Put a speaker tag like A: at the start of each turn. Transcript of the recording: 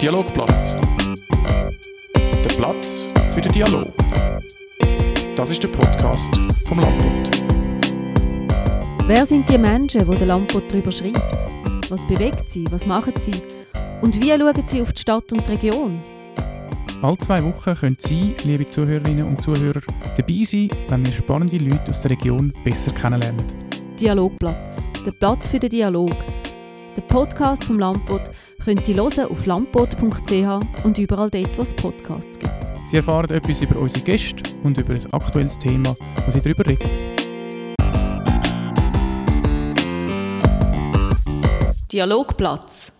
A: Dialogplatz. Der Platz für den Dialog. Das ist der Podcast vom Lampot.
B: Wer sind die Menschen, die der Lampot darüber schreibt? Was bewegt sie? Was machen sie? Und wie schauen sie auf die Stadt und die Region?
C: Alle zwei Wochen können Sie, liebe Zuhörerinnen und Zuhörer, dabei sein, wenn wir spannende Leute aus der Region besser kennenlernen.
B: Dialogplatz. Der Platz für den Dialog. Der Podcast vom Lampot können Sie hören auf lampot.ch und überall dort, wo es Podcasts gibt.
C: Sie erfahren etwas über unsere Gäste und über ein aktuelles Thema, wo sie darüber reden.
B: Dialogplatz.